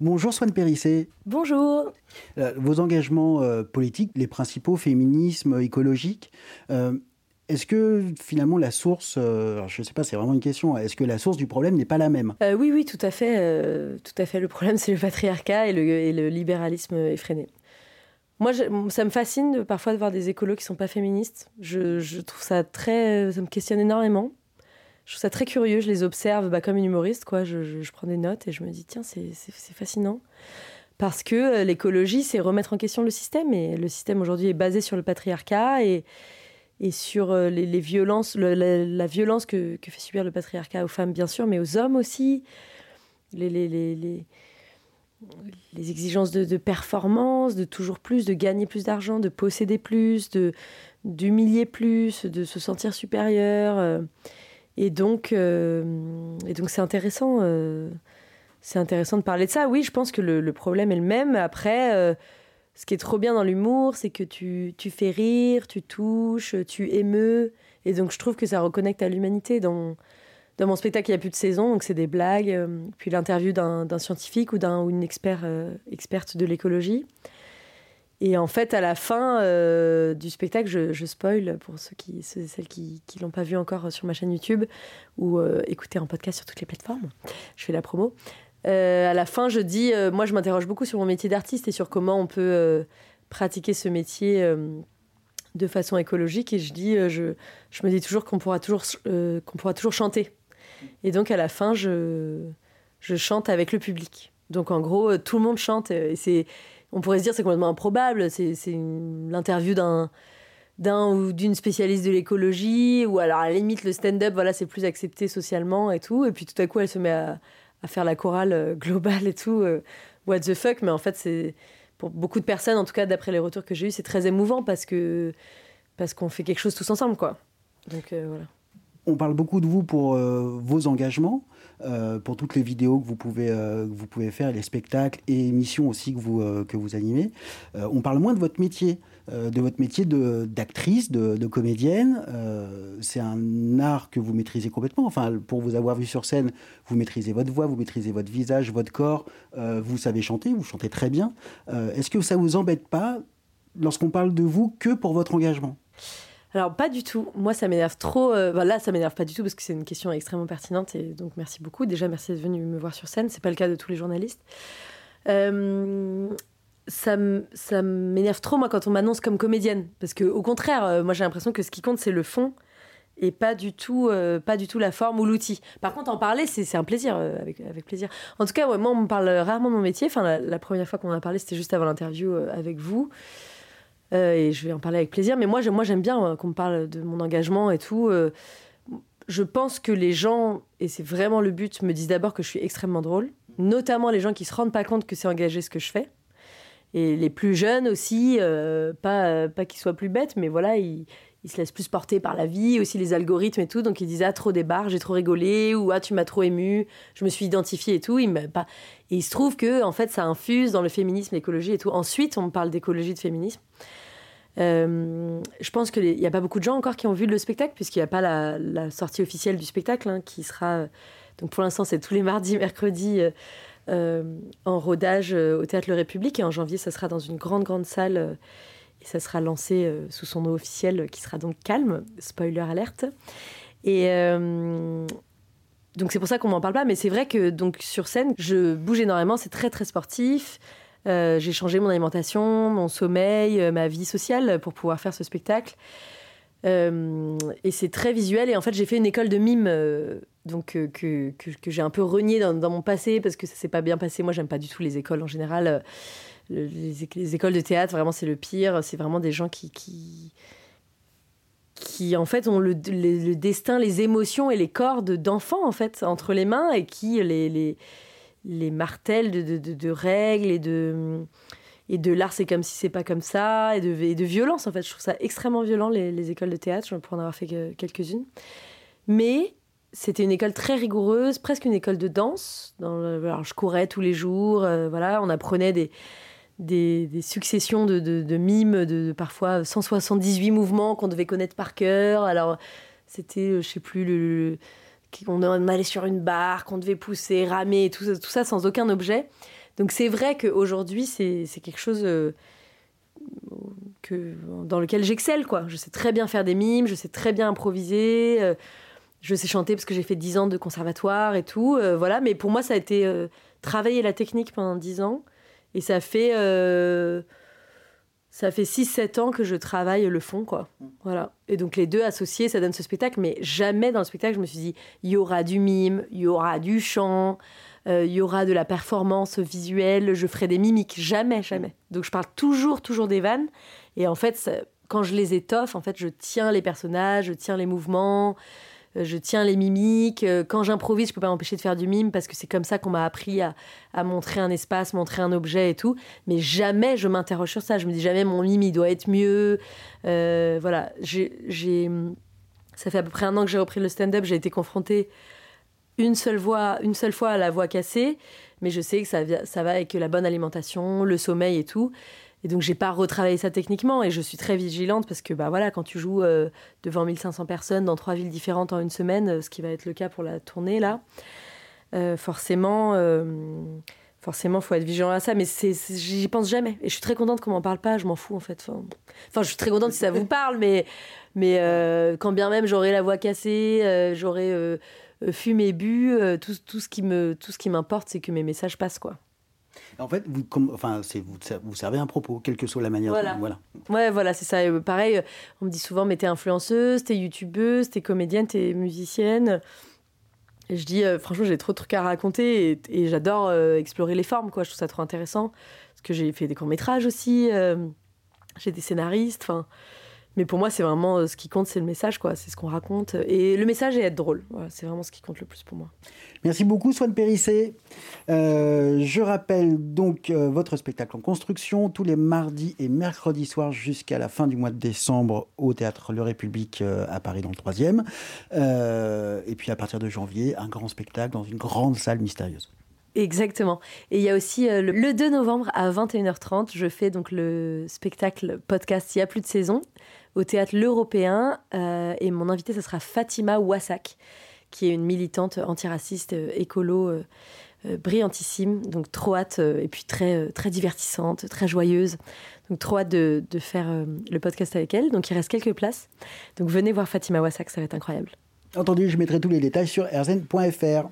Bonjour Swan Périssé. Bonjour. Euh, vos engagements euh, politiques, les principaux, féminisme, écologique, euh, est-ce que finalement la source, je ne sais pas, c'est vraiment une question, est-ce que la source du problème n'est pas la même? Oui, oui, tout à fait. tout à fait. Le problème, c'est le patriarcat et le, libéralisme effréné. Moi, ça me fascine parfois de voir des écolos qui ne sont pas féministes. Je, je, trouve ça très. Ça me questionne énormément je trouve ça très curieux. Je les observe bah, comme une humoriste, quoi. Je, prends des notes et je me dis, tiens, c'est fascinant. Parce que euh, l'écologie, c'est remettre en question le système. Et le système aujourd'hui est basé sur le patriarcat et, sur euh, les, violences, la, violence que, fait subir le patriarcat aux femmes, bien sûr, mais aux hommes aussi. Les, exigences de, performance, de toujours plus, de gagner plus d'argent, de posséder plus, d'humilier plus, de se sentir supérieur. Euh. Et donc, euh, et donc c'est intéressant. Euh, c'est intéressant de parler de ça. Oui, je pense que le, problème est le même. Après, euh, ce qui est trop bien dans l'humour, c'est que tu, tu, fais rire, tu touches, tu émeus. Et donc, je trouve que ça reconnecte à l'humanité. Dans, dans mon spectacle, il n'y a plus de saison, donc c'est des blagues, puis l'interview d'un scientifique ou, d'un ou une expert, experte de l'écologie. Et en fait, à la fin euh, du spectacle, je, je, spoil pour ceux qui, celles qui ne l'ont pas vu encore sur ma chaîne YouTube ou euh, écouter en podcast sur toutes les plateformes. Je fais la promo. Euh, à la fin, je dis, moi, je m'interroge beaucoup sur mon métier d'artiste et sur comment on peut pratiquer ce métier de façon écologique. Et je dis, je, je me dis toujours qu'on pourra toujours, qu'on pourra toujours chanter. Et donc, à la fin, je, je chante avec le public. Donc, en gros, tout le monde chante. Et c'est on pourrait se dire c'est complètement improbable, c'est l'interview d'un ou d'une spécialiste de l'écologie, ou alors à la limite le stand-up, voilà, c'est plus accepté socialement et tout, et puis tout à coup elle se met à, faire la chorale euh, globale et tout, euh, what the fuck, mais en fait c'est pour beaucoup de personnes, en tout cas d'après les retours que j'ai eus, c'est très émouvant parce que parce qu'on fait quelque chose tous ensemble, quoi. Donc euh, voilà. On parle beaucoup de vous pour vos engagements. Euh, pour toutes les vidéos que vous pouvez, euh, vous pouvez faire, les spectacles et émissions aussi que vous, euh, que vous animez. on parle moins de votre métier, de votre métier d'actrice, de, de, comédienne. c'est un art que vous maîtrisez complètement. Enfin, pour vous avoir vu sur scène, vous maîtrisez votre voix, vous maîtrisez votre visage, votre corps. vous savez chanter, vous chantez très bien. Est-ce que ça vous embête pas lorsqu'on parle de vous que pour votre engagement? Alors pas du tout. Moi ça m'énerve trop. Euh, là ça m'énerve pas du tout parce que c'est une question extrêmement pertinente et donc merci beaucoup. Déjà merci d'être venu me voir sur scène. C'est pas le cas de tous les journalistes. Euh, ça, m'énerve trop moi quand on m'annonce comme comédienne parce que au contraire euh, moi j'ai l'impression que ce qui compte c'est le fond et pas du tout pas du tout la forme ou l'outil. Par contre en parler c'est un plaisir avec, plaisir. En tout cas moi on me parle rarement de mon métier. Enfin la, la première fois qu'on a parlé c'était juste avant l'interview avec vous. Euh, et je vais en parler avec plaisir. Mais moi, moi j'aime bien euh, qu'on me parle de mon engagement et tout. Euh, je pense que les gens, et c'est vraiment le but, me disent d'abord que je suis extrêmement drôle. Notamment les gens qui se rendent pas compte que c'est engagé ce que je fais. Et les plus jeunes aussi, pas, pas qu'ils soient plus bêtes, mais voilà, ils, se laissent plus porter par la vie, aussi les algorithmes et tout. Donc ils disent Ah, trop des barres, j'ai trop rigolé, ou Ah, tu m'as trop ému, je me suis identifié et tout. pas... Et il se trouve que, en fait, ça infuse dans le féminisme, l'écologie et tout. Ensuite, on parle d'écologie, de féminisme. Euh, je pense qu'il n'y a pas beaucoup de gens encore qui ont vu le spectacle, puisqu'il n'y a pas la, sortie officielle du spectacle, hein, qui sera. Donc pour l'instant, c'est tous les mardis, mercredis, euh, euh, en rodage au Théâtre Le République. Et en janvier, ça sera dans une grande, grande salle. Et ça sera lancé sous son nom officiel, qui sera donc calme. Spoiler alerte. Et. donc c'est pour ça qu'on m'en parle pas, mais c'est vrai que donc sur scène, je bouge énormément, c'est très très sportif. Euh, j'ai changé mon alimentation, mon sommeil, euh, ma vie sociale pour pouvoir faire ce spectacle. Euh, et c'est très visuel. Et en fait, j'ai fait une école de mime donc que, que, j'ai un peu renié dans, mon passé parce que ça s'est pas bien passé. Moi, j'aime pas du tout les écoles en général. Les, écoles de théâtre, vraiment, c'est le pire. C'est vraiment des gens qui, qui, en fait ont le, destin, les émotions et les corps d'enfants en fait entre les mains et qui les, les les martels de, règles et de, et de l'art, c'est comme si c'est pas comme ça, et de, de violence en fait. Je trouve ça extrêmement violent, les, écoles de théâtre, pour en avoir fait quelques-unes. Mais c'était une école très rigoureuse, presque une école de danse. Dans alors, je courais tous les jours, euh, voilà, on apprenait des, des, successions de, mimes, de, parfois 178 mouvements qu'on devait connaître par cœur. Alors, c'était, euh, je sais plus, le qu'on allait sur une barre, qu'on devait pousser, ramer, tout ça, tout ça sans aucun objet. Donc c'est vrai qu'aujourd'hui, c'est quelque chose que, dans lequel j'excelle. quoi. Je sais très bien faire des mimes, je sais très bien improviser, je sais chanter parce que j'ai fait 10 ans de conservatoire et tout. voilà, mais pour moi, ça a été travailler la technique pendant 10 ans. Et ça fait ça fait 6-7 ans que je travaille le fond, quoi. Mm. Voilà. Et donc les deux associés, ça donne ce spectacle, mais jamais dans le spectacle, je me suis dit, il y aura du mime, il y aura du chant, euh, il y aura de la performance visuelle, je ferai des mimiques. Jamais, jamais. Donc je parle toujours, toujours des vannes. Et en fait, quand je les étoffe, en fait, je tiens les personnages, je tiens les mouvements, euh, je tiens les mimiques. Euh, quand j'improvise, je peux pas m'empêcher de faire du mime parce que c'est comme ça qu'on m'a appris à, montrer un espace, montrer un objet et tout. Mais jamais je m'interroge sur ça. Je me dis jamais mon mime il doit être mieux. Euh, voilà, j'ai, ça fait à peu près un an que j'ai repris le stand-up. J'ai été confrontée une seule voix, une seule fois à la voix cassée, mais je sais que ça, ça va avec la bonne alimentation, le sommeil et tout. Et donc, j'ai pas retravaillé ça techniquement et je suis très vigilante parce que, bah voilà, quand tu joues euh, devant 1500 personnes dans trois villes différentes en une semaine, euh, ce qui va être le cas pour la tournée là, euh, forcément, forcément, faut être vigilant à ça. Mais j'y pense jamais. Et je suis très contente qu'on m'en parle pas. Je m'en fous en fait. Enfin, je suis très contente si ça vous parle, mais, mais quand bien même j'aurais la voix cassée, j'aurais fumé, bu, tout, tout ce qui me, tout ce qui m'importe, c'est que mes messages passent quoi. En fait, vous, enfin, vous, vous servez un propos, quelle que soit la manière. Voilà. voilà. Ouais, voilà, c'est ça. pareil, on me dit souvent, mais t'es influenceuse, t'es youtubeuse, t'es comédienne, t'es musicienne. Et je dis, euh, franchement, j'ai trop de trucs à raconter et, j'adore euh, explorer les formes, quoi. Je trouve ça trop intéressant. Parce que j'ai fait des courts-métrages aussi, euh, j'ai des scénaristes, enfin. Mais pour moi, c'est vraiment ce qui compte, c'est le message, quoi. C'est ce qu'on raconte. Et le message est être drôle. C'est vraiment ce qui compte le plus pour moi. Merci beaucoup, Swan Périssé. Euh, je rappelle donc euh, votre spectacle en construction tous les mardis et mercredis soirs jusqu'à la fin du mois de décembre au théâtre Le République euh, à Paris dans le 3e. et puis à partir de janvier, un grand spectacle dans une grande salle mystérieuse. Exactement. Et il y a aussi le 2 novembre à 21h30, je fais donc le spectacle podcast Il y a plus de saison au théâtre L'Européen. et mon invité, ce sera Fatima Wassak qui est une militante antiraciste, euh, écolo, euh, euh, brillantissime. Donc trop hâte, et puis très, très divertissante, très joyeuse. Donc trop hâte de, de faire le podcast avec elle. Donc il reste quelques places. Donc venez voir Fatima Wassak, ça va être incroyable. Entendu, je mettrai tous les détails sur rzn.fr.